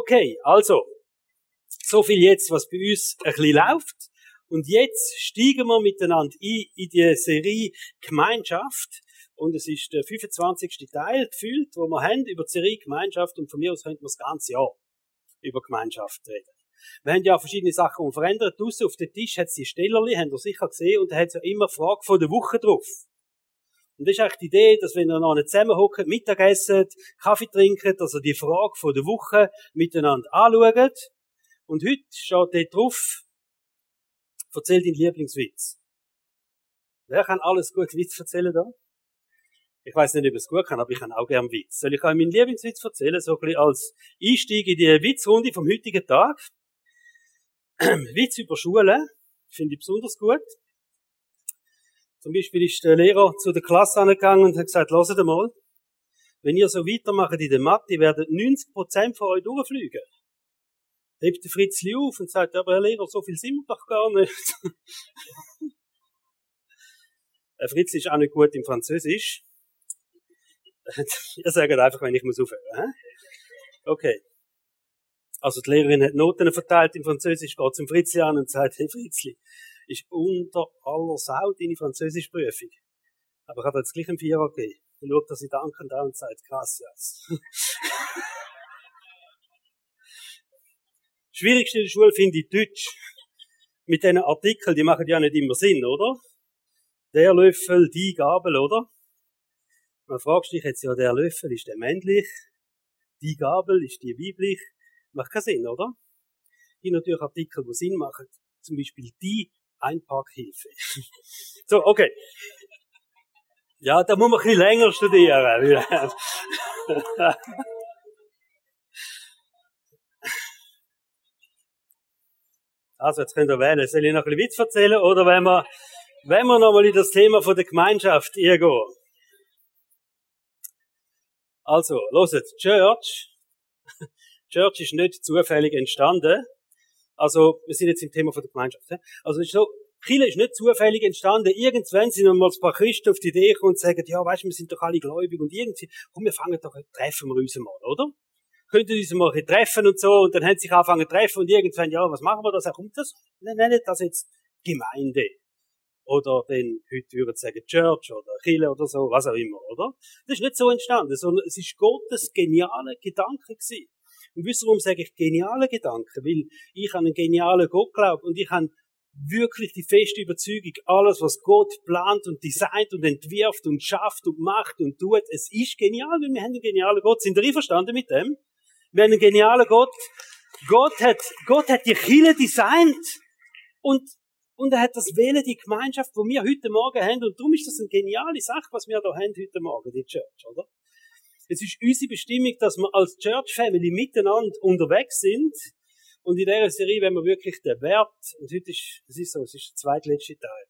Okay, also, so viel jetzt, was bei uns ein bisschen läuft. Und jetzt steigen wir miteinander ein in die Serie Gemeinschaft. Und es ist der 25. Teil gefühlt, wo wir haben über die Serie Gemeinschaft. Und von mir aus könnten wir das ganze Jahr über Gemeinschaft reden. Wir haben ja verschiedene Sachen verändert. Draussen auf dem Tisch hat es die Stellerli, habt ihr sicher gesehen, und da hat es ja immer Frage von der Woche drauf. Und das ist eigentlich die Idee, dass wenn ihr noch zusammenhocken, Mittagessen, Kaffee trinken, dass ihr die Frage von der Woche miteinander anschaut. Und heute steht dort drauf, erzähl deinen Lieblingswitz. Wer kann alles gut Witz erzählen da? Ich weiß nicht, ob es gut kann, aber ich kann auch gerne Witz. Soll ich euch meinen Lieblingswitz erzählen, so ein bisschen als Einstieg in die Witzrunde vom heutigen Tag? Witz über Schule finde ich besonders gut. Zum Beispiel ist der Lehrer zu der Klasse angegangen und hat gesagt, lasst mal, wenn ihr so weitermacht in der Mathe, werden 90% von euch durchfliegen. Hebt der Fritzli auf und sagt, aber Herr Lehrer, so viel sind wir doch gar nicht. Herr Fritzli ist auch nicht gut im Französisch. ihr sagt einfach, wenn ich muss aufhören. Okay. Also die Lehrerin hat Noten verteilt im Französisch, geht zum Fritzli an und sagt, hey Fritzli, ist unter aller Sau deine Französischprüfung. Aber ich habe jetzt gleich einen Vierer gegeben. Dann schaut er sie dankend an und sagt, yes. Schwierigste in der Schule finde ich Deutsch. Mit diesen Artikeln, die machen ja nicht immer Sinn, oder? Der Löffel, die Gabel, oder? Man fragt sich jetzt ja, der Löffel, ist der männlich? Die Gabel, ist die weiblich? Macht keinen Sinn, oder? Hier natürlich Artikel, die Sinn machen. Zum Beispiel die Einparkhilfe. so, okay. Ja, da muss man ein bisschen länger studieren. also, jetzt könnt ihr wählen. Soll ich noch ein bisschen Witz erzählen oder wenn wir, wenn wir nochmal in das Thema von der Gemeinschaft gehen? Also, loset, Church. Church ist nicht zufällig entstanden. Also, wir sind jetzt im Thema von der Gemeinschaft. Also, ist so, Chile ist nicht zufällig entstanden. Irgendwann sind mal ein paar Christen auf die Idee gekommen und sagen, ja, weißt du, wir sind doch alle gläubig und irgendwie, komm, wir fangen doch, treffen wir uns mal, oder? Könnten uns mal treffen und so, und dann haben sie sich angefangen zu treffen und irgendwann, ja, was machen wir da? Kommt das, nennen das jetzt Gemeinde. Oder dann, heute würden sie sagen Church oder Chile oder so, was auch immer, oder? Das ist nicht so entstanden, sondern es ist Gottes genialer Gedanke gewesen. Und wisst ihr, warum sage ich geniale Gedanken? Weil ich an einen genialen Gott glaube und ich habe wirklich die feste Überzeugung, alles, was Gott plant und designt und entwirft und schafft und macht und tut, es ist genial, weil wir haben einen genialen Gott. Sind ihr einverstanden mit dem? Wir haben einen genialen Gott. Gott hat, Gott hat die Kille designt und, und er hat das Wählen, die Gemeinschaft, wo wir heute Morgen haben. Und darum ist das eine geniale Sache, was wir da haben heute Morgen, die Church, oder? Es ist unsere Bestimmung, dass wir als Church Family miteinander unterwegs sind. Und in dieser Serie, wenn wir wirklich den Wert, und heute ist, es ist so, es ist der zweitletzte Teil,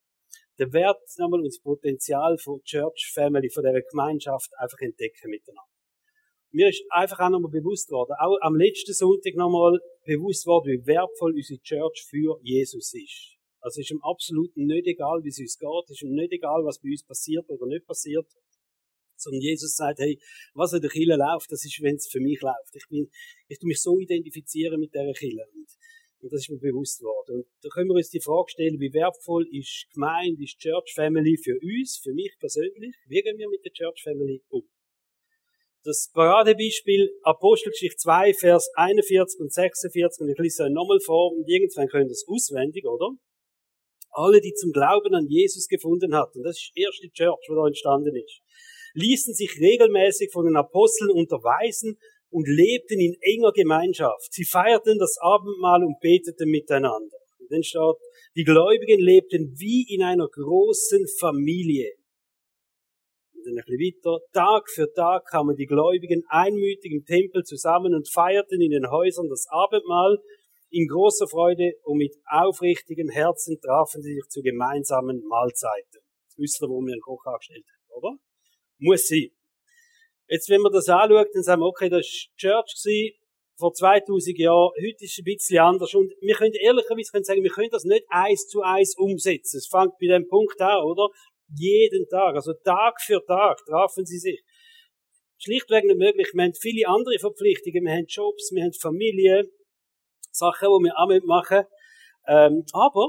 den Wert, nochmal, und das Potenzial von Church Family, von dieser Gemeinschaft einfach entdecken miteinander. Mir ist einfach auch nochmal bewusst worden, auch am letzten Sonntag nochmal bewusst worden, wie wertvoll unsere Church für Jesus ist. Also ist ihm absolut nicht egal, wie es uns geht, ist ihm nicht egal, was bei uns passiert oder nicht passiert. Sondern Jesus sagt, hey, was in der Kille läuft, das ist, wenn es für mich läuft. Ich bin, ich tu mich so identifizieren mit dieser Kille. Und, und das ist mir bewusst worden. Und da können wir uns die Frage stellen, wie wertvoll ist Gemeinde, ist Church Family für uns, für mich persönlich? Wie gehen wir mit der Church Family um? Das Paradebeispiel Apostelgeschichte 2, Vers 41 und 46, und ich lese euch nochmal vor, und irgendwann könnt ihr es auswendig, oder? Alle, die zum Glauben an Jesus gefunden hatten, das ist die erste Church, die da entstanden ist ließen sich regelmäßig von den Aposteln unterweisen und lebten in enger Gemeinschaft. Sie feierten das Abendmahl und beteten miteinander. Und dann steht, die Gläubigen lebten wie in einer großen Familie. Und dann ein bisschen weiter. Tag für Tag kamen die Gläubigen einmütig im Tempel zusammen und feierten in den Häusern das Abendmahl in großer Freude und mit aufrichtigen Herzen trafen sie sich zu gemeinsamen Mahlzeiten. Das wisst ihr, wo wir einen Koch angestellt haben, oder? Muss sein. Jetzt, wenn man das anschaut, dann sagen wir, okay, das war Church gewesen, vor 2000 Jahren, heute ist es ein bisschen anders. Und wir können ehrlicherweise sagen, wir können das nicht eins zu eins umsetzen. Es fängt bei dem Punkt an, oder? Jeden Tag, also Tag für Tag trafen sie sich. Schlichtweg nicht möglich. Wir haben viele andere Verpflichtungen. Wir haben Jobs, wir haben Familie, Sachen, die wir auch machen ähm, Aber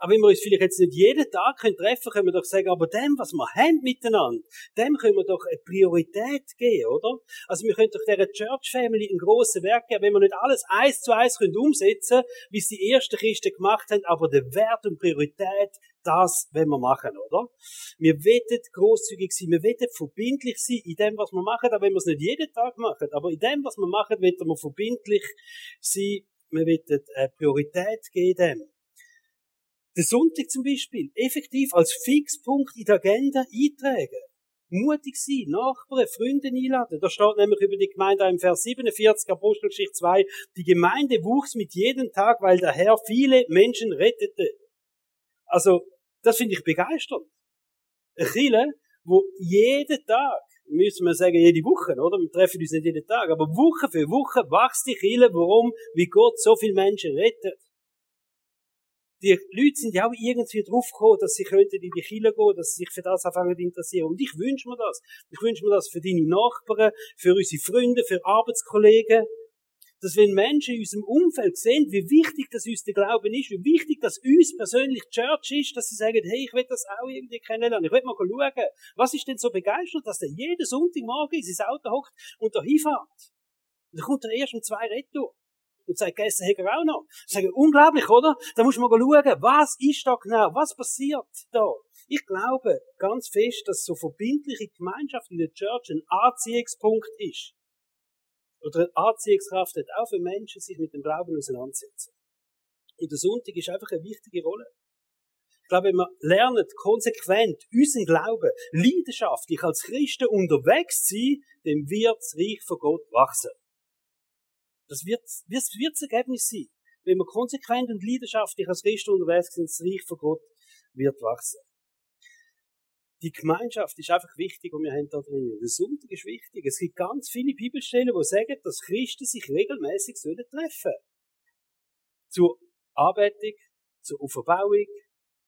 aber wenn wir uns vielleicht jetzt nicht jeden Tag treffen können, können wir doch sagen, aber dem, was wir haben miteinander, dem können wir doch eine Priorität geben, oder? Also wir können doch dieser Church Family ein grosses Werk geben, wenn wir nicht alles eins zu eins können umsetzen wie es die ersten Christen gemacht haben, aber der Wert und Priorität, das wenn wir machen, oder? Wir wollen großzügig sein, wir wollen verbindlich sein in dem, was wir machen, auch wenn wir es nicht jeden Tag machen, aber in dem, was wir machen, wollen wir verbindlich sein, wir wollen eine Priorität geben der Sonntag zum Beispiel effektiv als Fixpunkt in der Agenda eintragen. Mutig sein, Nachbarn, Freunde einladen. Da steht nämlich über die Gemeinde im Vers 47, Apostelgeschichte 2, die Gemeinde wuchs mit jedem Tag, weil der Herr viele Menschen rettete. Also, das finde ich begeisternd. Eine Kirche, wo jeden Tag, müssen wir sagen, jede Woche, oder? Wir treffen uns nicht jeden Tag, aber Woche für Woche wächst die Kirche, warum? Wie Gott so viele Menschen rettet die Leute sind ja auch irgendwie draufgekommen, dass sie könnten in die Kirche gehen, dass sie sich für das anfangen zu interessieren. Und ich wünsche mir das. Ich wünsche mir das für deine Nachbarn, für unsere Freunde, für Arbeitskollegen. Dass wenn Menschen in unserem Umfeld sehen, wie wichtig das uns der Glauben ist, wie wichtig das uns persönlich Church ist, dass sie sagen, hey, ich will das auch irgendwie kennenlernen. Ich will mal schauen, was ist denn so begeistert, dass der jeden Sonntagmorgen in sein Auto hockt und da hinfährt. Und dann kommt er erst um zwei Retour und sagt, gegessen hat er auch noch. Sagen, unglaublich, oder? Da muss man schauen, was ist da genau, was passiert da? Ich glaube ganz fest, dass so verbindliche Gemeinschaft in der Church ein Anziehungspunkt ist. Oder eine Anziehungskraft hat auch für Menschen, sich mit dem Glauben auseinandersetzen. Und der Sonntag ist einfach eine wichtige Rolle. Ich glaube, wenn wir lernen, konsequent unseren Glauben leidenschaftlich als Christen unterwegs zu sein, dann wird das Reich von Gott wachsen. Das wird, wird, wird das Ergebnis sein. Wenn wir konsequent und leidenschaftlich als Christen unterwegs sind, das Reich von Gott wird wachsen. Die Gemeinschaft ist einfach wichtig und wir haben da drin. Der Sonntag ist wichtig. Es gibt ganz viele Bibelstellen, die sagen, dass Christen sich regelmäßig treffen sollen Zur Anbetung, zur Auferbauung,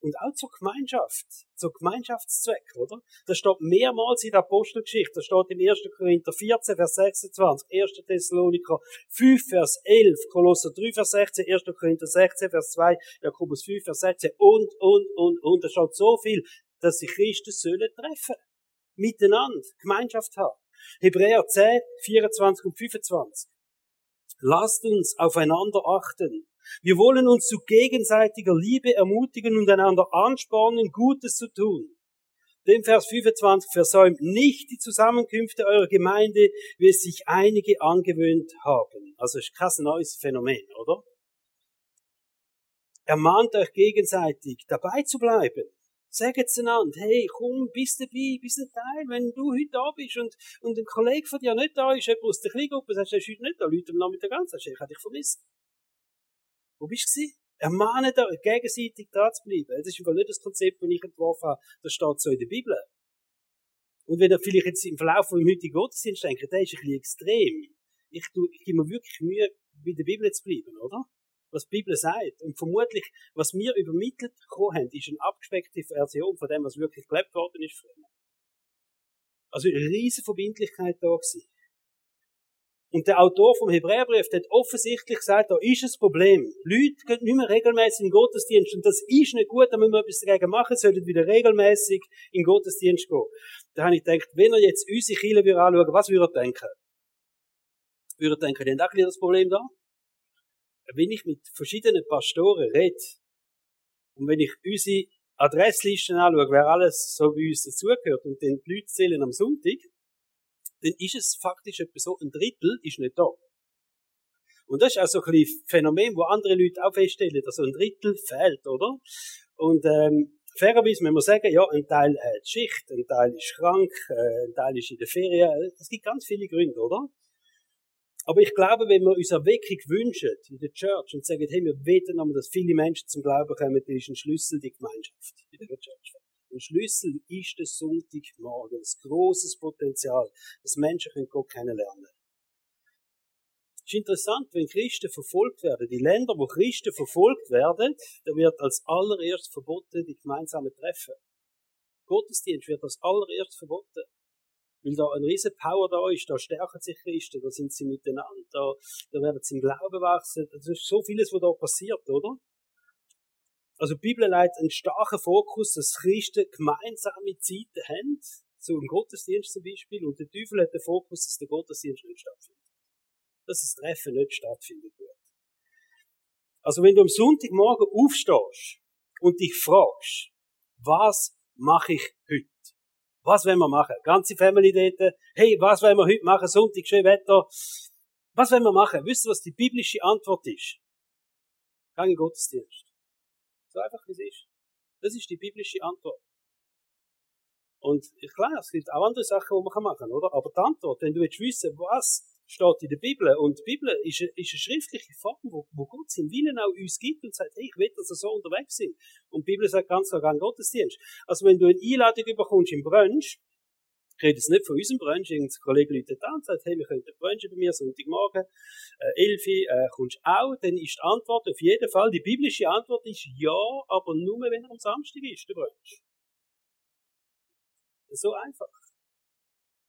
und auch zur Gemeinschaft, zur Gemeinschaftszweck, oder? Das steht mehrmals in der Apostelgeschichte. Das steht im 1. Korinther 14, Vers 26, 1. Thessaloniker 5, Vers 11, Kolosser 3, Vers 16, 1. Korinther 16, Vers 2, Jakobus 5, Vers 16 und, und, und, und. Da steht so viel, dass sich Christen sollen treffen. Miteinander, Gemeinschaft haben. Hebräer 10, 24 und 25. Lasst uns aufeinander achten wir wollen uns zu gegenseitiger Liebe ermutigen und einander anspornen, Gutes zu tun. Dem Vers 25 versäumt nicht die Zusammenkünfte eurer Gemeinde, wie es sich einige angewöhnt haben. Also ist kein neues Phänomen, oder? Ermahnt euch gegenseitig, dabei zu bleiben. Sagt einander, hey, komm, bist dabei, bist ein Teil. Wenn du heute da bist und, und ein Kollege von dir nicht da ist, jemand aus der Kleingruppe, sagst du, er ist heute nicht da, Leute am Nachmittag an, sagst du, ich habe dich vermisst. Wo bist du? Ermahnen euch, gegenseitig da zu bleiben. Das ist einfach nicht das Konzept, das ich entworfen habe. Das steht so in der Bibel. Und wenn ihr vielleicht jetzt im Verlauf von dem heutigen Gottesdienst denkt, der ist ein bisschen extrem. Ich, tue, ich gebe mir wirklich Mühe, bei der Bibel zu bleiben, oder? Was die Bibel sagt. Und vermutlich, was wir übermittelt bekommen haben, ist eine abgespeckte Version von dem, was wirklich gelebt worden ist früher. Also eine riesige Verbindlichkeit da gewesen. Und der Autor vom Hebräerbrief hat offensichtlich gesagt, da ist ein Problem. Leute gehen nicht mehr regelmäßig in den Gottesdienst und das ist nicht gut, da müssen wir etwas dagegen machen, sollten wieder regelmäßig in den Gottesdienst gehen. Da habe ich gedacht, wenn er jetzt unsere Kirche anschauen was würde er denken? Würde er denken, die haben auch das Problem da? Wenn ich mit verschiedenen Pastoren rede und wenn ich unsere Adresslisten anschaue, wer alles so bei uns dazugehört und den Leute zählen am Sonntag, dann ist es faktisch etwa so, ein Drittel ist nicht da. Und das ist auch so ein bisschen Phänomen, wo andere Leute auch feststellen, dass ein Drittel fehlt, oder? Und ähm, fairerweise müssen wir sagen, ja, ein Teil hat Schicht, ein Teil ist krank, äh, ein Teil ist in der Ferien. Es gibt ganz viele Gründe, oder? Aber ich glaube, wenn wir uns Erweckung wünschen in der Church und sagen, hey, wir beten dass viele Menschen zum Glauben kommen, dann ist ein Schlüssel die Gemeinschaft in der Church. Ein Schlüssel ist der Sonntagmorgen, ein grosses Potenzial, dass Menschen Gott kennenlernen können. Es ist interessant, wenn Christen verfolgt werden. Die Länder, wo Christen verfolgt werden, da wird als allererst verboten die gemeinsamen Treffen. Gottesdienst wird als allererst verboten. Weil da eine riesen Power da ist, da stärken sich Christen, da sind sie miteinander, da, da werden sie im Glauben wachsen. Das ist so vieles, was da passiert, oder? Also die Bibel leitet einen starken Fokus, dass Christen gemeinsame Zeiten haben, im Gottesdienst zum Beispiel, und der Teufel hat den Fokus, dass der Gottesdienst nicht stattfindet. Dass das Treffen nicht stattfindet wird. Also wenn du am Sonntagmorgen aufstehst und dich fragst, was mache ich heute? Was wollen wir machen? Ganze Family dort. Hey, was wollen wir heute machen? Sonntag, schön Wetter. Was wollen wir machen? Wisst ihr, was die biblische Antwort ist? Gang in Gottesdienst. So einfach wie es ist. Das ist die biblische Antwort. Und ich klar, es gibt auch andere Sachen, die man machen kann, oder? Aber die Antwort, wenn du jetzt wissen, was steht in der Bibel, und die Bibel ist eine, ist eine schriftliche Form, wo, wo Gott seinen Willen auch uns gibt und sagt, hey, ich will, dass wir so unterwegs sind. Und die Bibel sagt ganz klar, an Gottesdienst. Also wenn du eine Einladung bekommst im Brunch, ich rede jetzt nicht von unserem Brunch, irgendein Kollege läutet an und sagt, hey, wir könnten Brunch bei mir, Sonntagmorgen, äh, Elfi, äh, kommst auch, dann ist die Antwort auf jeden Fall, die biblische Antwort ist ja, aber nur, wenn er am Samstag ist, der Brunch. So einfach.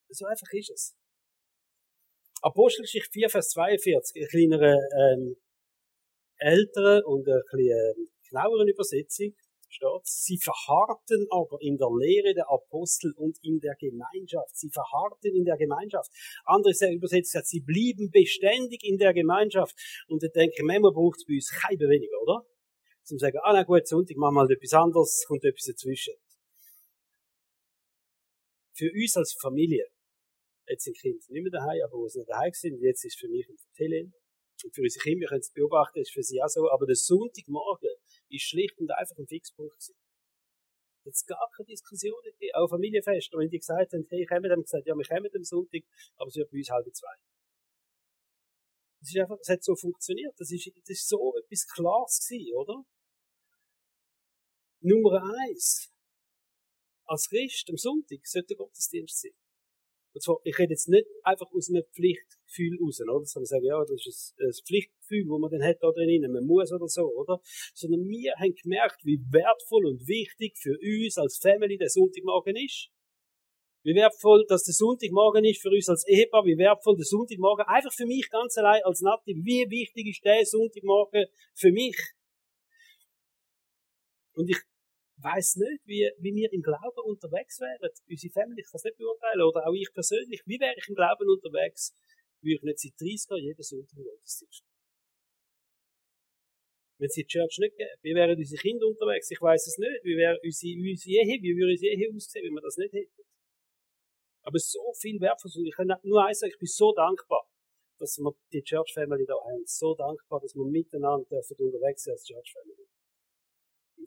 So einfach ist es. Apostelgeschichte 4, Vers 42, eine kleinere, ähm, ältere und eine bisschen ähm, genauere Übersetzung steht, sie verharrten aber in der Lehre der Apostel und in der Gemeinschaft. Sie verharrten in der Gemeinschaft. Andere übersetzt, sie blieben beständig in der Gemeinschaft. Und ich denke, manchmal braucht es bei uns keine weniger, oder? Zum sagen, ah, na gut, Sonntag machen wir mal etwas anderes, kommt etwas dazwischen. Für uns als Familie, jetzt sind Kinder nicht mehr daheim, aber wo sie noch daheim sind, jetzt ist für mich und für Helen, und für unsere Kinder, wir können es beobachten, ist für sie auch so, aber der Sonntagmorgen ist schlicht und einfach ein Fixpunkt gewesen. Jetzt gar keine Diskussion auch Familienfest. Und wenn die gesagt haben, hey, kommen, haben gesagt, ja, wir kommen am Sonntag, aber es wird bei uns halb zwei. Das ist einfach, es hat so funktioniert. Das ist, das ist so etwas Klares gewesen, oder? Nummer eins. Als Christ am Sonntag sollte Gottesdienst sein. Und zwar, ich rede jetzt nicht einfach aus einem Pflichtgefühl raus, oder? Dass man sagt, ja, das ist ein, ein Pflichtgefühl, das man dann hat da drinnen, man muss oder so, oder? Sondern wir haben gemerkt, wie wertvoll und wichtig für uns als Family der Sonntagmorgen ist. Wie wertvoll, dass der Sonntagmorgen ist für uns als Ehepaar, wie wertvoll der Sonntagmorgen einfach für mich ganz allein als Nati, wie wichtig ist der Sonntagmorgen für mich? Und ich weiß nicht, wie, wie wir im Glauben unterwegs wären. Unsere Family, kann es nicht beurteilen, oder auch ich persönlich. Wie wäre ich im Glauben unterwegs, würde ich nicht seit 30 Jahren jeden Sonntag im Gottesdienst wenn es die Church nicht gäbe, wie wären unsere Kinder unterwegs? Ich weiß es nicht. Wie wäre unsere, unsere Ehe, wie würde unsere Ehe aussehen, wenn wir das nicht hätten? Aber so viel wertvoll. Ich kann nur eins sagen, ich bin so dankbar, dass wir die Church Family da haben. So dankbar, dass wir miteinander dürfen unterwegs sind als Church Family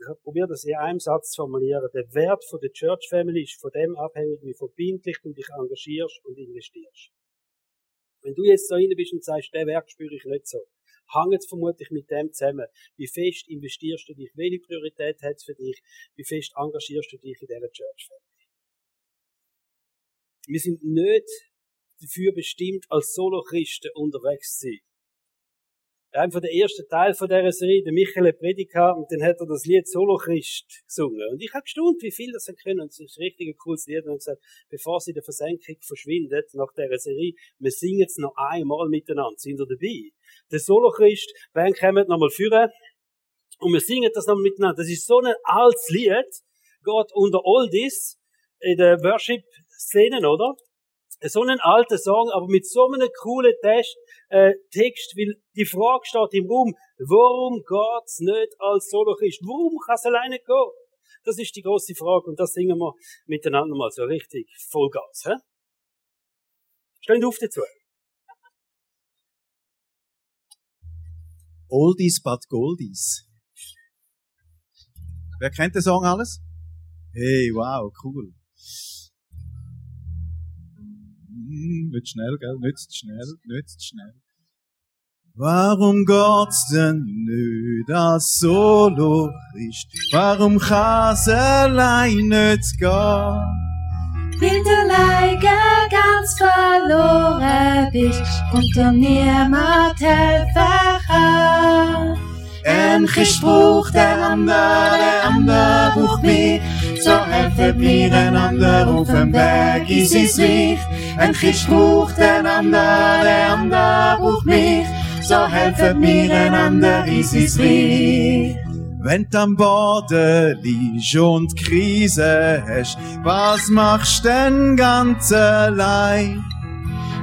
ich habe probiert, das in einem Satz zu formulieren. Der Wert von der Church Family ist von dem abhängig, wie verbindlich du dich engagierst und investierst. Wenn du jetzt da rein bist und sagst, der Wert spüre ich nicht so, hängt vermutlich mit dem zusammen. Wie fest investierst du dich? Welche Priorität hat es für dich? Wie fest engagierst du dich in dieser Church Family? Wir sind nicht dafür bestimmt, als Solo-Christen unterwegs zu sein einfach der erste Teil von dieser Serie, der Michael Prediger, und dann hat er das Lied Solo Christ gesungen. Und ich habe gestaunt, wie viel das können. Und es ist ein richtig cooles Lied. Und gesagt, bevor sie in der Versenkung verschwindet, nach dieser Serie, wir singen es noch einmal miteinander. Sind ihr dabei? Der Solo Christ, Band kommt nochmal führen. Und wir singen das nochmal miteinander. Das ist so ein altes Lied. Gott unter all das in der Worship-Szenen, oder? So einen alten Song, aber mit so einem coolen Text, äh, Text, weil die Frage steht im Raum, warum geht's nicht als Solo-Christ? Warum kann es alleine gehen? Das ist die große Frage und das singen wir miteinander mal so richtig Vollgas. Hä? Stehen auf dazu. Oldies but Goldies. Wer kennt den Song alles? Hey, wow, cool. Nicht schnell, gell? Nicht zu schnell, nicht zu schnell. Warum geht's denn nicht als Solo ist? Warum kann's allein nicht gehen? Weil du alleine ganz verloren bist und dir niemand helfen kann. Ein Christ braucht der andere, der andere braucht mich. So helfen wir einander auf dem Weg in sein Reich. Ein Christ braucht einander, der andere braucht mich, so helfen wir einander in sein Reich. Wenn du am Boden liegst und Krise hast, was machst du denn ganz allein?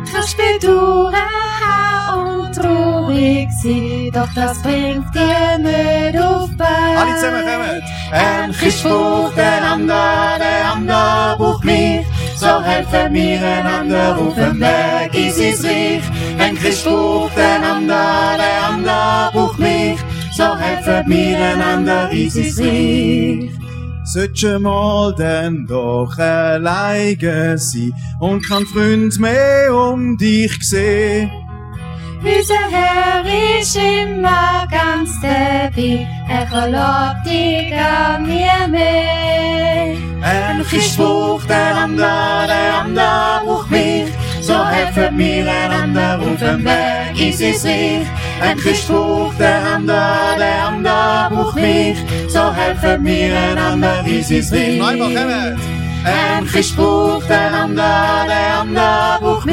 Kannst bedauern und traurig sein, doch das bringt dir nicht auf Bein. Alle zusammen kommen! Ein Christ braucht einander, der andere braucht mich, so helfen wir einander auf dem Weg in sein Reich. Ein Christ braucht einander, der andere braucht mich, so helfen wir einander in sein Reich. Solltest mal denn doch alleine sein und kein Freund mehr um dich sehen. Unser Herr ist immer ganz dabei, er verlobt dich an mir mehr. Ein Christ braucht einander, der andere braucht mich. So helfen wir einander auf dem Weg in sein Reich. Ein Christ braucht einander, der andere braucht mich. So helfen wir einander in sein Reich. Einmal kommen! Ein Christ braucht einander, der andere braucht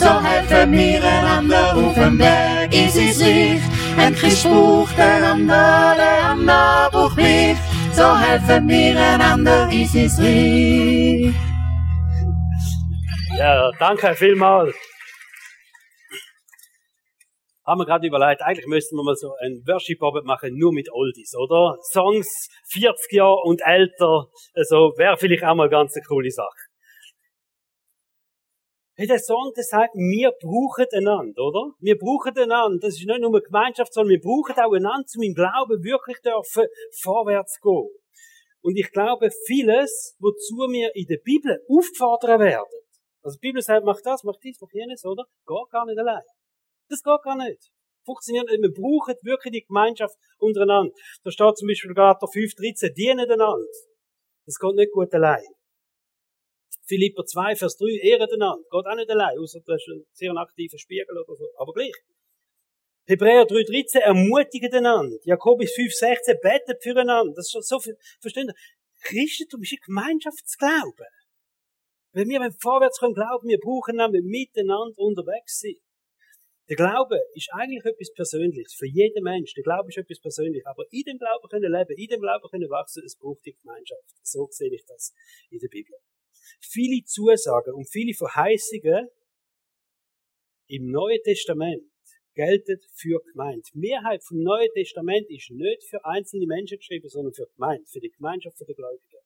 So helfen wir einander auf dem Weg in sein Reich. Ein Christ braucht einander, der andere braucht mich. So helfen wir einander in sein Reich. Ja, danke vielmals. Haben wir gerade überlegt, eigentlich müssten wir mal so ein Worship-Abend machen, nur mit Oldies, oder? Songs 40 Jahre und älter, also wäre vielleicht auch mal ganz eine coole Sache. Der Song, der sagt, wir brauchen einander, oder? Wir brauchen einander. Das ist nicht nur eine Gemeinschaft, sondern wir brauchen auch einander, um im Glauben wirklich dürfen vorwärts gehen. Und ich glaube, vieles, wozu wir in der Bibel aufgefordert werden, also die Bibel sagt, mach das, mach dies, mach jenes, oder? Geht gar nicht allein. Das geht gar nicht. Funktioniert nicht. Wir brauchen wirklich die Gemeinschaft untereinander. Da steht zum Beispiel Galater 5, 13, dienen einander. Das geht nicht gut allein. Philipper 2, Vers 3, ehren einander. Geht auch nicht allein, außer du hast einen sehr aktiven Spiegel oder so. Aber gleich. Hebräer 3, 13, ermutigen einander. Jakobus 5, 16, betet füreinander. Das ist schon so viel, verstehen? Christentum ist ein Gemeinschaftsglauben. Wenn wir vorwärts können glauben, wir brauchen nämlich miteinander unterwegs sein. Der Glaube ist eigentlich etwas Persönliches für jeden Mensch. Der Glaube ist etwas Persönliches. Aber in dem Glauben können leben, in dem Glauben können wachsen, es braucht die Gemeinschaft. So sehe ich das in der Bibel. Viele Zusagen und viele Verheißungen im Neuen Testament gelten für Gemeinde. Die Mehrheit vom Neuen Testament ist nicht für einzelne Menschen geschrieben, sondern für Gemeinde, für die Gemeinschaft der Gläubigen.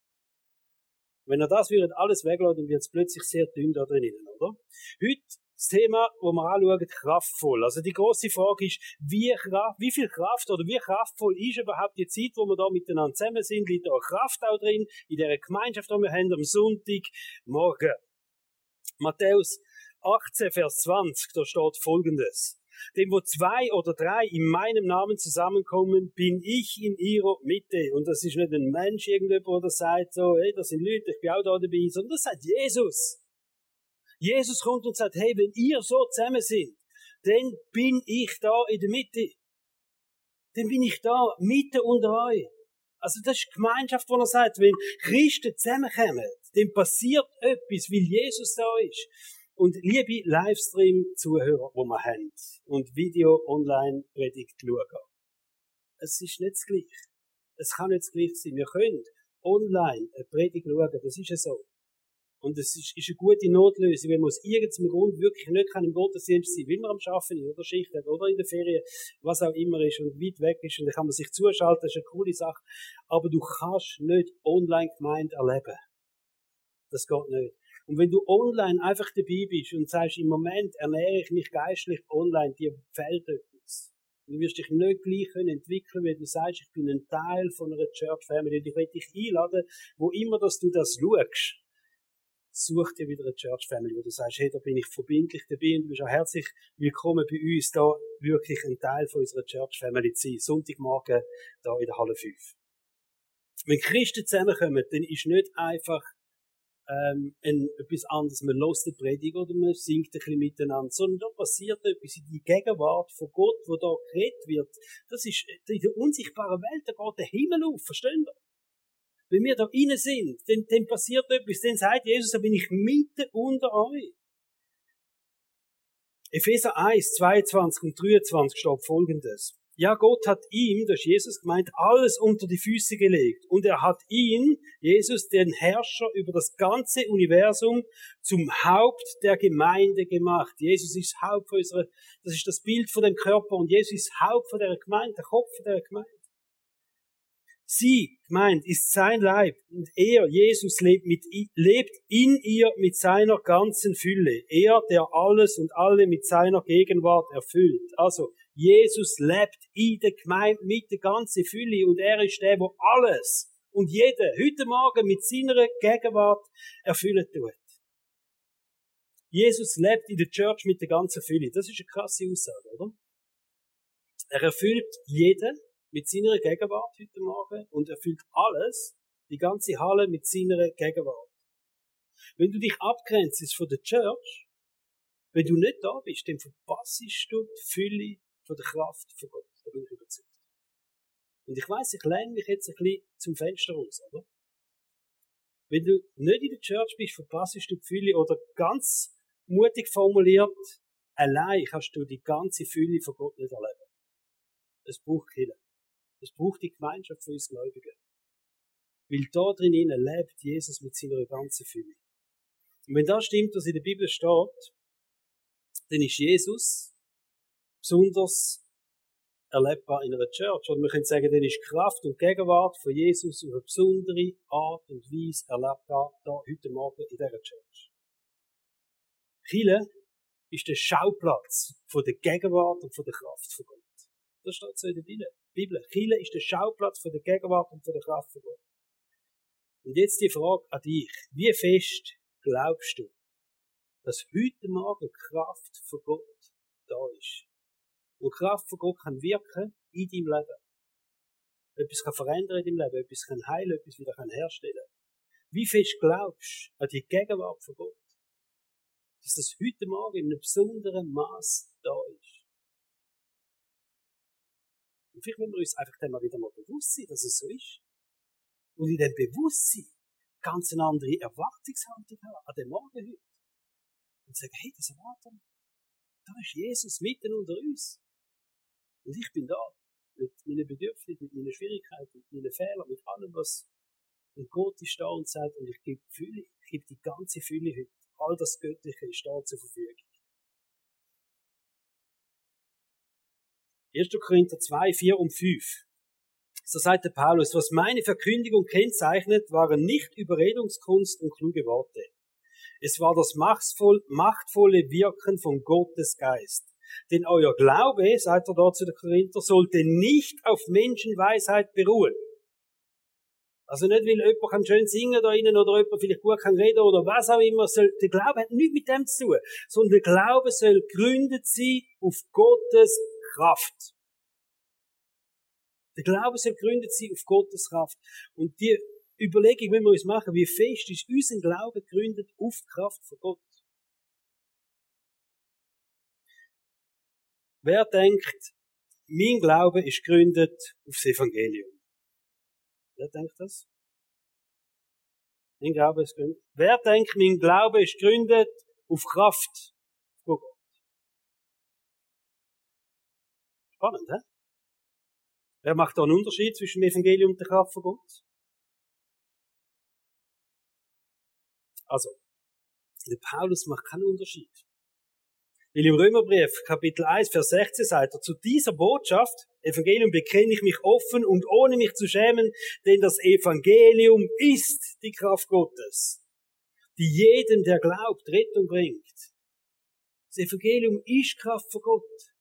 Wenn er das würdet alles weglassen, dann wird es plötzlich sehr dünn da drinnen, oder? Heute das Thema, wo wir anschauen, kraftvoll. Also die große Frage ist, wie, wie viel Kraft oder wie kraftvoll ist überhaupt die Zeit, wo wir da miteinander zusammen sind? Liegt da Kraft auch drin, in der Gemeinschaft, die wir haben am Sonntagmorgen? Matthäus 18, Vers 20, da steht Folgendes. Denn wo zwei oder drei in meinem Namen zusammenkommen, bin ich in ihrer Mitte. Und das ist nicht ein Mensch, irgendjemand, der sagt so, hey, das sind Leute, ich bin auch da dabei, sondern das sagt Jesus. Jesus kommt und sagt, hey, wenn ihr so zusammen sind, dann bin ich da in der Mitte. Dann bin ich da, mitten unter euch. Also das ist die Gemeinschaft, wo er sagt, wenn Christen zusammenkommen, dann passiert etwas, weil Jesus da ist. Und liebe Livestream-Zuhörer, wo wir haben, und Video-Online-Predigt schauen, es ist nicht das Gleiche. Es kann nicht das Gleiche sein. Wir können online eine Predigt schauen, das ist ja so. Und es ist, ist eine gute Notlösung, wenn man aus irgendeinem Grund wirklich nicht kann im Gottesdienst sein, will man am Arbeiten ist, oder Schicht hat, oder in der Ferien, was auch immer ist und weit weg ist, und dann kann man sich zuschalten, das ist eine coole Sache. Aber du kannst nicht online gemeint erleben. Das geht nicht. Und wenn du online einfach dabei bist und sagst, im Moment ernähre ich mich geistlich online, dir fehlt etwas. Du wirst dich nicht gleich können entwickeln, wenn du sagst, ich bin ein Teil von einer Church Family. Und ich will dich einladen, wo immer, dass du das schaust such dir wieder eine Church Family, wo du sagst, hey, da bin ich verbindlich dabei und du bist auch herzlich willkommen bei uns, da wirklich ein Teil von unserer Church Family zu sein. Sonntagmorgen da in der Halle 5. Wenn Christen zusammenkommen, dann ist nicht einfach ähm, ein, etwas anderes. Man hört eine Predigt oder man singt ein bisschen miteinander, sondern da passiert etwas in die Gegenwart von Gott, wo da geredet wird. Das ist in der unsichtbaren Welt, da geht der Himmel auf, verstehen ihr? Wenn wir da innen sind, dann, dann passiert etwas. Dann sagt Jesus, da bin ich mitten unter euch. Epheser 1, 22 und 23 steht folgendes. Ja, Gott hat ihm, ist Jesus gemeint, alles unter die Füße gelegt. Und er hat ihn, Jesus, den Herrscher über das ganze Universum, zum Haupt der Gemeinde gemacht. Jesus ist Haupt von unserer, das ist das Bild von dem Körper. Und Jesus ist Haupt von der Gemeinde, der Kopf von der Gemeinde. Sie, gemeint, ist sein Leib und er, Jesus, lebt, mit, lebt in ihr mit seiner ganzen Fülle. Er, der alles und alle mit seiner Gegenwart erfüllt. Also, Jesus lebt in der Gemeinde mit der ganzen Fülle und er ist der, wo alles und jeder heute Morgen mit seiner Gegenwart erfüllen tut. Jesus lebt in der Church mit der ganzen Fülle. Das ist eine krasse Aussage, oder? Er erfüllt jeden mit seiner Gegenwart heute Morgen und erfüllt alles, die ganze Halle mit seiner Gegenwart. Wenn du dich abgrenzt von der Church, wenn du nicht da bist, dann verpasst du die Fülle von der Kraft von Gott. Da bin ich überzeugt. Und ich weiß, ich lehne mich jetzt ein bisschen zum Fenster raus, oder? Wenn du nicht in der Church bist, verpasst du die Fülle oder ganz mutig formuliert, allein kannst du die ganze Fülle von Gott nicht erleben. Es braucht Kirche. Es braucht die Gemeinschaft von uns Gläubigen. Weil da drinnen lebt Jesus mit seiner ganzen Fülle. Und wenn das stimmt, was in der Bibel steht, dann ist Jesus besonders erlebbar in einer Church. Oder wir können sagen, dann ist Kraft und Gegenwart von Jesus auf eine besondere Art und Weise erlebbar da heute Morgen in dieser Church. Chile ist der Schauplatz von der Gegenwart und von der Kraft von Gott. Das steht so in der Bibel. Bibel. Chile ist der Schauplatz von der Gegenwart und von der Kraft von Gott. Und jetzt die Frage an dich. Wie fest glaubst du, dass heute Morgen Kraft von Gott da ist? Und Kraft von Gott kann wirken in deinem Leben. Etwas kann verändern in deinem Leben, etwas kann heilen, etwas wieder kann herstellen. Wie fest glaubst du an die Gegenwart von Gott? Dass das heute Morgen in einem besonderen Maß da ist. Vielleicht müssen wir uns einfach dann mal wieder mal bewusst sein, dass es so ist. Und in dem Bewusstsein ganz eine andere Erwartungshaltung haben an dem Morgen heute. Und sagen, hey, das erwarten. Da ist Jesus mitten unter uns. Und ich bin da. Mit meinen Bedürfnissen, mit meinen Schwierigkeiten, mit meinen Fehlern, mit allem, was, und Gott ist da und sagt, und ich gebe Fülle, ich gebe die ganze Fülle heute. All das Göttliche ist da zur Verfügung. 1. Korinther 2, 4 und 5. So sagt der Paulus, was meine Verkündigung kennzeichnet, waren nicht Überredungskunst und kluge Worte. Es war das machtvolle Wirken von Gottes Geist. Denn euer Glaube, sagt er dort zu der Korinther, sollte nicht auf Menschenweisheit beruhen. Also nicht, weil jemand kann schön singen da innen oder jemand vielleicht gut kann reden oder was auch immer. Der Glaube hat nichts mit dem zu tun. Sondern der Glaube soll gründet sein auf Gottes Kraft. Der Glaube soll gründet sein auf Gottes Kraft. Und die Überlegung müssen wir uns machen, wie fest ist unser Glaube gegründet auf die Kraft von Gott. Wer denkt, mein Glaube ist gegründet auf das Evangelium? Wer denkt das? Mein Glaube ist gegründet. Wer denkt, mein Glaube ist gegründet auf Kraft Spannend, hä? Wer macht da einen Unterschied zwischen dem Evangelium und der Kraft von Gott? Also, der Paulus macht keinen Unterschied. Weil im Römerbrief, Kapitel 1, Vers 16 sagt er, zu dieser Botschaft, Evangelium, bekenne ich mich offen und ohne mich zu schämen, denn das Evangelium ist die Kraft Gottes, die jedem, der glaubt, Rettung bringt. Das Evangelium ist Kraft von Gott.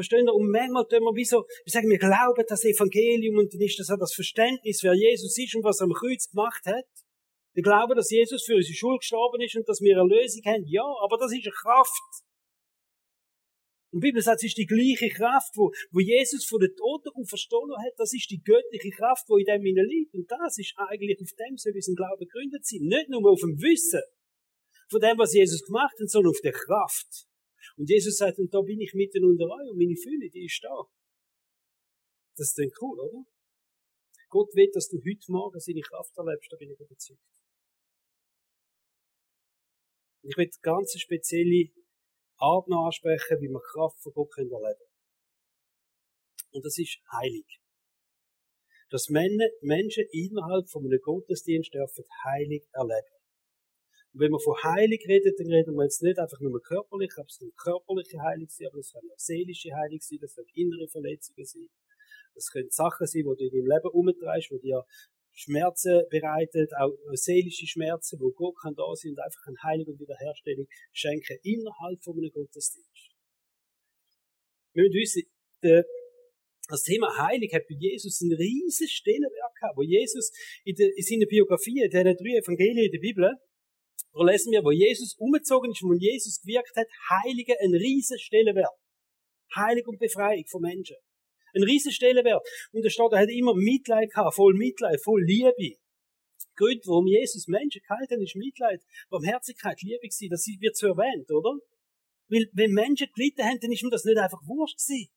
Verstehen? Und manchmal tun wir wie so, wir sagen, wir glauben das Evangelium und dann ist das auch das Verständnis, wer Jesus ist und was er am Kreuz gemacht hat. Wir glauben, dass Jesus für unsere Schuld gestorben ist und dass wir eine Lösung haben. Ja, aber das ist eine Kraft. Und die Bibel sagt, es ist die gleiche Kraft, wo, wo Jesus von den Toten auferstanden hat. Das ist die göttliche Kraft, die in dem hinein liegt. Und das ist eigentlich, auf dem soll unser Glauben gegründet sein. Nicht nur auf dem Wissen von dem, was Jesus gemacht hat, sondern auf der Kraft. Und Jesus sagt, und da bin ich mitten unter euch und meine Fühle, die ist da. Das ist dann cool, oder? Gott will, dass du heute Morgen seine Kraft erlebst, da bin ich überzeugt. Ich will ganz spezielle Art noch ansprechen, wie man Kraft von Gott erleben können. Und das ist heilig. Dass Menschen innerhalb von einem Gottesdienst dürfen heilig erleben. Und wenn man von heilig redet, dann reden wir jetzt nicht einfach nur körperlich, aber es kann körperliche Heilig sein, aber es kann auch seelische Heilig sein, das können innere Verletzungen sein. Das können Sachen sein, die du in deinem Leben umtreibst, die dir Schmerzen bereitet, auch seelische Schmerzen, wo Gott kann da sein und einfach eine Heilung und Wiederherstellung schenken innerhalb von einem Gottesdienst. Wir müssen wissen, das Thema Heilig hat bei Jesus ein riesiges Stellenwerk gehabt, wo Jesus in, der, in seiner Biografie, in den drei Evangelien in der Bibel, da lesen wir, wo Jesus umgezogen ist wo Jesus gewirkt hat, Heilige ein riesiges Stellenwert. Heilig und Befreiung von Menschen. Ein riesen Stellenwert. Und der er hat immer Mitleid gehabt, voll Mitleid, voll Liebe. Grund, warum Jesus Menschen gehalten ist Mitleid, Barmherzigkeit, Liebe gewesen, das wird so erwähnt, oder? Weil, wenn Menschen gelitten haben, dann ist mir das nicht einfach wurscht gewesen.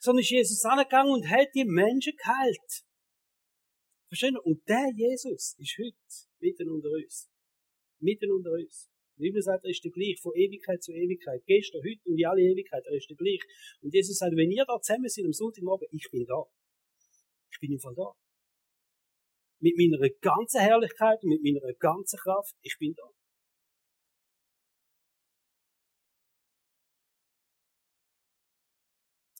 Sondern ist Jesus angegangen und hat die Menschen geheilt. Verstehen? Und der Jesus ist heute mitten unter uns. Mitten unter uns. Die Bibel sagt, er ist der gleich von Ewigkeit zu Ewigkeit. Gestern, heute und in alle Ewigkeit, er ist der gleich. Und Jesus sagt, wenn ihr da zusammen seid am Sonntagmorgen, ich bin da. Ich bin im Fall da. Mit meiner ganzen Herrlichkeit und mit meiner ganzen Kraft, ich bin da.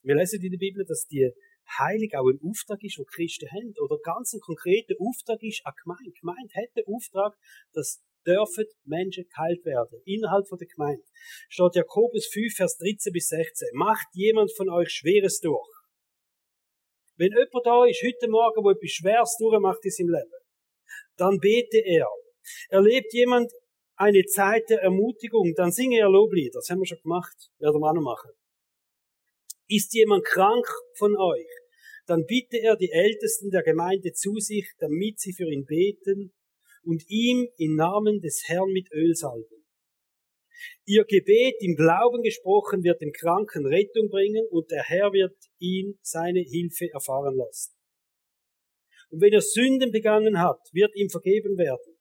Wir lesen in der Bibel, dass die Heilig auch ein Auftrag ist, den Christen haben. Oder ganz ein konkreter Auftrag ist an Gemeinde. Die Gemeinde hat den Auftrag, dass dürfen Menschen geheilt werden. Innerhalb von der Gemeinde. Steht Jakobus 5, Vers 13 bis 16. Macht jemand von euch Schweres durch. Wenn jemand da ist, heute Morgen, wo etwas Schweres durchmacht in seinem Leben, dann bete er. Erlebt jemand eine Zeit der Ermutigung, dann singe er Loblieder. Das haben wir schon gemacht. Werden wir auch noch machen. Ist jemand krank von euch, dann bitte er die Ältesten der Gemeinde zu sich, damit sie für ihn beten und ihm im Namen des Herrn mit Öl salben. Ihr Gebet im Glauben gesprochen wird dem Kranken Rettung bringen und der Herr wird ihn seine Hilfe erfahren lassen. Und wenn er Sünden begangen hat, wird ihm vergeben werden.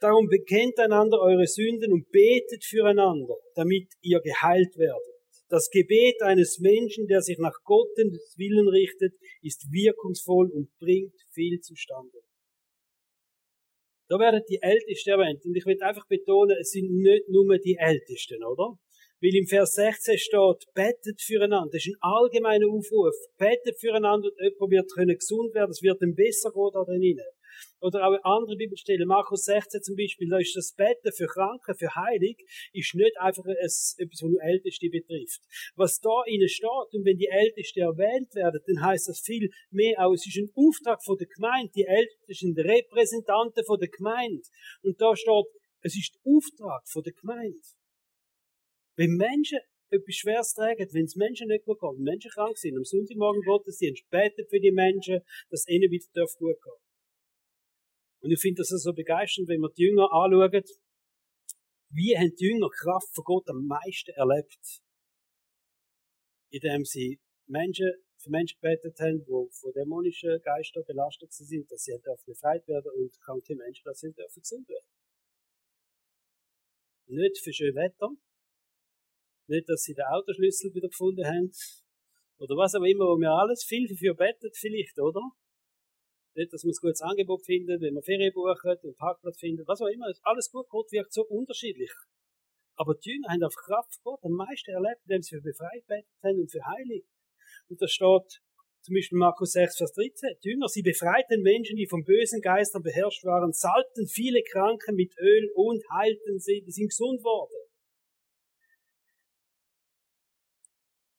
Darum bekennt einander eure Sünden und betet füreinander, damit ihr geheilt werdet. Das Gebet eines Menschen, der sich nach Gottes Willen richtet, ist wirkungsvoll und bringt viel zustande. Da werden die Ältesten erwähnt. Und ich will einfach betonen, es sind nicht nur die Ältesten, oder? Weil im Vers 16 steht, betet füreinander. Das ist ein allgemeiner Aufruf. Betet füreinander und jemand wird können gesund werden. Es wird ihm besser gehen da drinnen. Oder auch andere Bibelstellen, Markus 16 zum Beispiel, da ist das Betten für Kranke, für Heilig, ist nicht einfach etwas, was nur Älteste betrifft. Was da innen steht, und wenn die Ältesten erwähnt werden, dann heißt das viel mehr auch, es ist ein Auftrag von der Gemeinde, die Ältesten sind Repräsentanten von der Gemeinde. Und da steht, es ist Auftrag von der Gemeinde. Wenn Menschen etwas Schweres tragen, wenn es Menschen nicht gut geht, wenn Menschen krank sind, am Sonntagmorgen Gottesdienst, betet für die Menschen, dass ihnen wieder gut geht. Und ich finde das so begeisternd, wenn wir die Jünger anschauen. Wie haben die Jünger Kraft von Gott am meisten erlebt? Indem sie Menschen, für Menschen gebetet haben, die von dämonischen Geistern belastet sind, dass sie befreit werden und kranke Menschen, dass sie dürfen gesund werden. Nicht für schön Wetter. Nicht, dass sie den Autoschlüssel wieder gefunden haben. Oder was auch immer, wo wir alles viel für betet, vielleicht, oder? Nicht, dass man ein gutes Angebot findet, wenn man Ferien buchen, einen Parkplatz findet, was auch immer. Alles gut, Gott wirkt so unterschiedlich. Aber die Jünger haben auf Kraft Gott am meisten erlebt, indem sie für Befreiung betet und für Heilig. Und da steht zum Beispiel Markus 6, Vers 13. Die Jünger, sie befreiten Menschen, die von bösen Geistern beherrscht waren, salbten viele Kranken mit Öl und heilten sie, die sind gesund worden.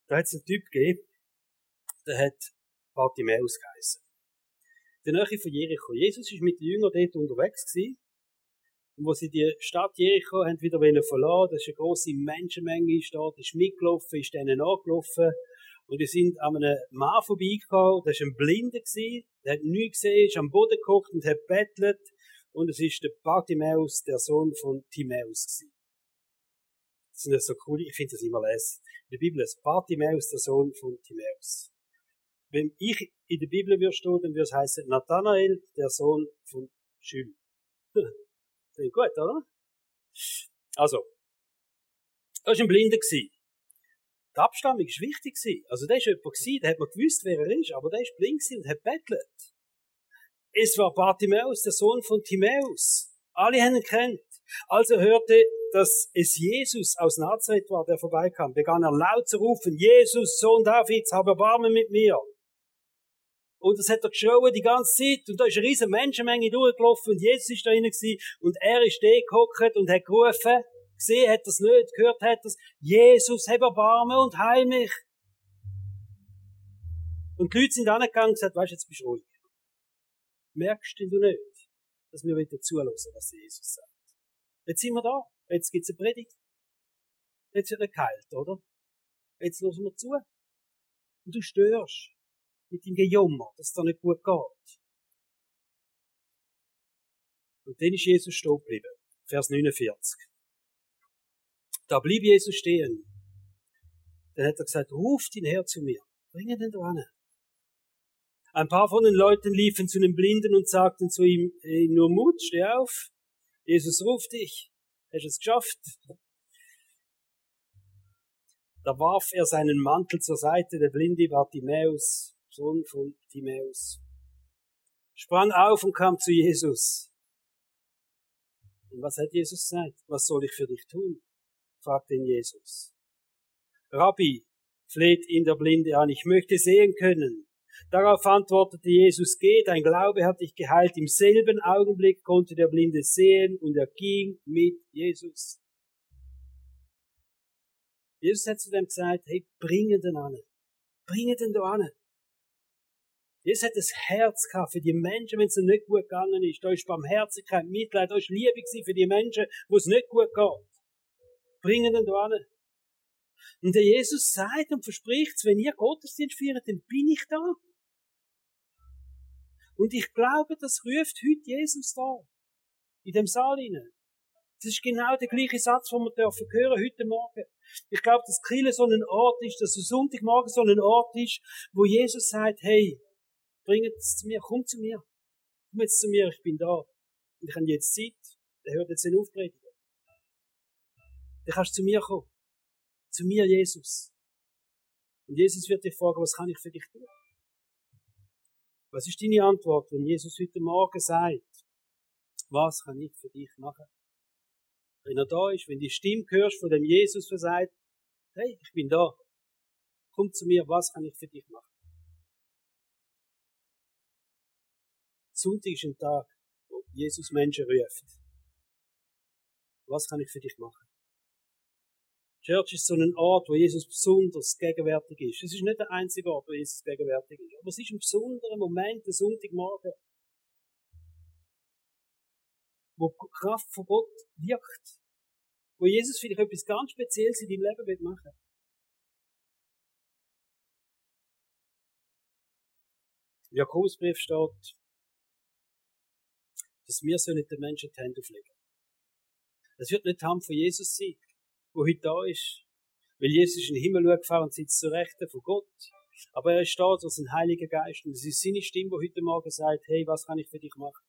Da hat es einen Typ gegeben, der hat Bartimäus geheißen der Nähe von Jericho. Jesus ist mit den Jüngern dort unterwegs gewesen. Und wo sie die Stadt Jericho haben wieder verlassen, da ist eine grosse Menschenmenge ist dort, ist mitgelaufen, ist denen nachgelaufen. Und die sind an einem Mann vorbeigekommen, der war ein Blinder der hat nichts gesehen, ist am Boden geguckt und hat bettelt. Und es ist der Bartimäus, der Sohn von Timäus gewesen. Das sind so cool, ich finde das immer lesen. In der Bibel ist Bartimäus der Sohn von Timäus. Wenn ich in der Bibel würde stehen, dann würde es heißen Nathanael, der Sohn von Schül. Klingt gut, oder? Also, das war ein Blinder. Die Abstammung war wichtig. Also, der war jemand, der hat man gewusst, wer er ist, aber der war blind und hat bettelt. Es war Bartimäus, der Sohn von Timäus. Alle haben ihn kennt. Als er hörte, dass es Jesus aus Nazareth war, der vorbeikam, begann er laut zu rufen, Jesus, Sohn Davids, habe Erbarmen mit mir. Und das hat er geschrien die ganze Zeit. Und da ist eine riesige Menschenmenge durchgelaufen und Jesus ist da drinnen gewesen. Und er ist da gehockt und hat gerufen, gesehen hat es nicht, gehört hat es, Jesus, hab Erbarmen und heil mich. Und die Leute sind angegangen und gesagt, weißt du, jetzt bist du ruhig. Merkst du nicht, dass wir wieder zulassen, was Jesus sagt? Jetzt sind wir da. Jetzt gibt's eine Predigt. Jetzt wird er geheilt, oder? Jetzt hören wir zu. Und du störst mit dem Gejummer, dass es da nicht gut geht. Und dann ist Jesus stehen geblieben. Vers 49. Da blieb Jesus stehen. Dann hat er gesagt, ruft ihn her zu mir. Bring ihn da an. Ein paar von den Leuten liefen zu den Blinden und sagten zu ihm, hey, nur Mut, steh auf. Jesus ruft dich. Hast du es geschafft? Da warf er seinen Mantel zur Seite, der Blinde war Timäus, Sohn von Timäus. Sprang auf und kam zu Jesus. Und was hat Jesus gesagt? Was soll ich für dich tun? fragte ihn Jesus. Rabbi, fleht ihn der Blinde an, ich möchte sehen können. Darauf antwortete Jesus, geh, dein Glaube hat dich geheilt. Im selben Augenblick konnte der Blinde sehen und er ging mit Jesus. Jesus hat zu dem gesagt, hey, bring den an. Bring den da an. Jesus hat das Herz gehabt für die Menschen, wenn es ihnen nicht gut gegangen ist. Da ist Barmherzigkeit, Mitleid, da ist Liebe für die Menschen, wo es nicht gut geht. Bring den da an. Und der Jesus sagt und verspricht, wenn ihr Gottesdienst feiert, dann bin ich da. Und ich glaube, das ruft heute Jesus da. In dem Saal hinein. Das ist genau der gleiche Satz, den wir dürfen hören heute Morgen. Ich glaube, dass Kille so ein Ort ist, dass Sonntagmorgen so ein Ort ist, wo Jesus sagt, hey, bring es zu mir, komm zu mir. Komm jetzt zu mir, ich bin da. Und ich habe jetzt Zeit. Der hört jetzt den Aufpredigen. Dann kannst du zu mir kommen. Zu mir, Jesus. Und Jesus wird dich fragen, was kann ich für dich tun? Was ist deine Antwort, wenn Jesus heute Morgen sagt, was kann ich für dich machen? Wenn er da ist, wenn die Stimme hörst von dem Jesus, der sagt, hey, ich bin da. Komm zu mir, was kann ich für dich machen? Sonntag ist ein Tag, wo Jesus Menschen ruft. Was kann ich für dich machen? Church ist so ein Ort, wo Jesus besonders gegenwärtig ist. Es ist nicht der einzige Ort, wo Jesus gegenwärtig ist. Aber es ist ein besonderer Moment, der Sonntagmorgen, wo die Kraft von Gott wirkt. Wo Jesus vielleicht etwas ganz Spezielles in deinem Leben wird machen. Im Jakobusbrief steht, dass wir nicht den Menschen die Hände auflegen. Das wird nicht die Hand von Jesus sein wo heute da ist. Weil Jesus ist in den Himmel gefahren und sitzt zur Rechten von Gott. Aber er ist da durch den Heiligen Geist. Und es ist seine Stimme, die heute Morgen sagt, hey, was kann ich für dich machen?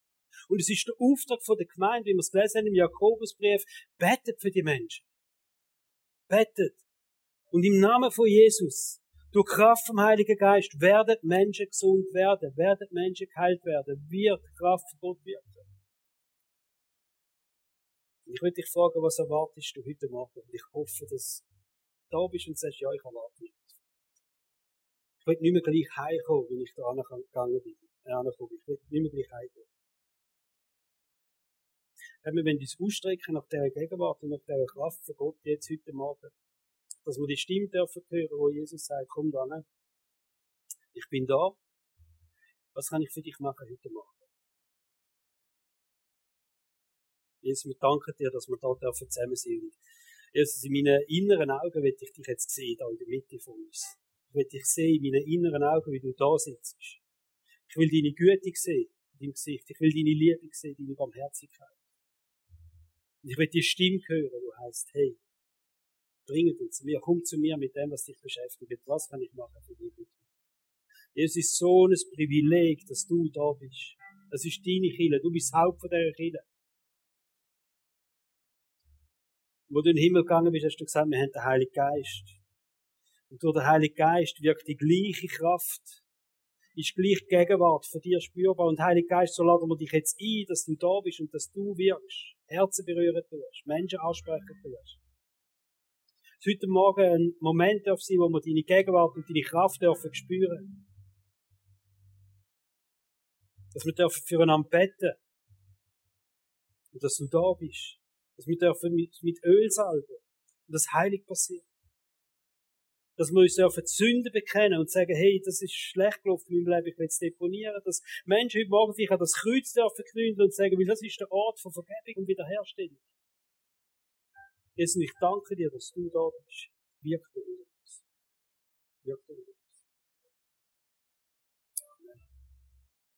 Und es ist der Auftrag von der Gemeinde, wie wir es gelesen haben im Jakobusbrief, betet für die Menschen. Betet. Und im Namen von Jesus, durch Kraft vom Heiligen Geist, werden Menschen gesund werden, werden Menschen geheilt werden, wird Kraft von Gott wirken. Ich würde dich fragen, was erwartest du heute Morgen? Und ich hoffe, dass du da bist und sagst, ja, ich erwarte nichts. Ich will nicht mehr gleich heimkommen, wenn ich da angegangen bin. Äh, ich will nicht mehr gleich heimkommen. Wir wollen uns ausstrecken nach dieser Gegenwart und nach dieser Kraft von Gott jetzt heute Morgen. Dass wir die Stimme dürfen hören, wo Jesus sagt, komm da Ich bin da. Was kann ich für dich machen heute Morgen? Jesus, wir danken dir, dass wir da dürfen zusammen sind. Jesus, in meinen inneren Augen will ich dich jetzt sehen, da in der Mitte von uns. Ich will dich sehen in meinen inneren Augen, wie du da sitzt. Ich will deine Güte sehen in deinem Gesicht. Ich will deine Liebe sehen, deine Barmherzigkeit. Und ich will die Stimme hören, wo heißt, hey, bring uns zu mir, komm zu mir mit dem, was dich beschäftigt. Was kann ich machen für dich? Es ist so ein Privileg, dass du da bist. Das ist deine Kille. Du bist Haupt von dieser Kille. Wo du in den Himmel gegangen bist, hast du gesagt, wir haben den Heiligen Geist. Und durch den Heiligen Geist wirkt die gleiche Kraft, ist gleich Gegenwart von dir spürbar. Und Heiliger Geist, so laden wir dich jetzt ein, dass du da bist und dass du wirkst, Herzen berühren tust, Menschen ansprechen tust. Es heute Morgen ein Moment darf sein, wo wir deine Gegenwart und deine Kraft dürfen spüren. Dass wir dürfen füreinander beten. Und dass du da bist. Dass wir dürfen mit, mit Öl salben. Und das heilig passiert dass wir uns dürfen die Sünden bekennen und sagen, hey, das ist schlecht gelaufen in meinem Leben, ich will es deponieren, dass Menschen heute Morgen vielleicht an das Kreuz dürfen knünden und sagen, weil das ist der Ort von Vergebung und Wiederherstellung. Jesus, ich danke dir, dass du da bist. Wirk durch uns. Wirk durch uns.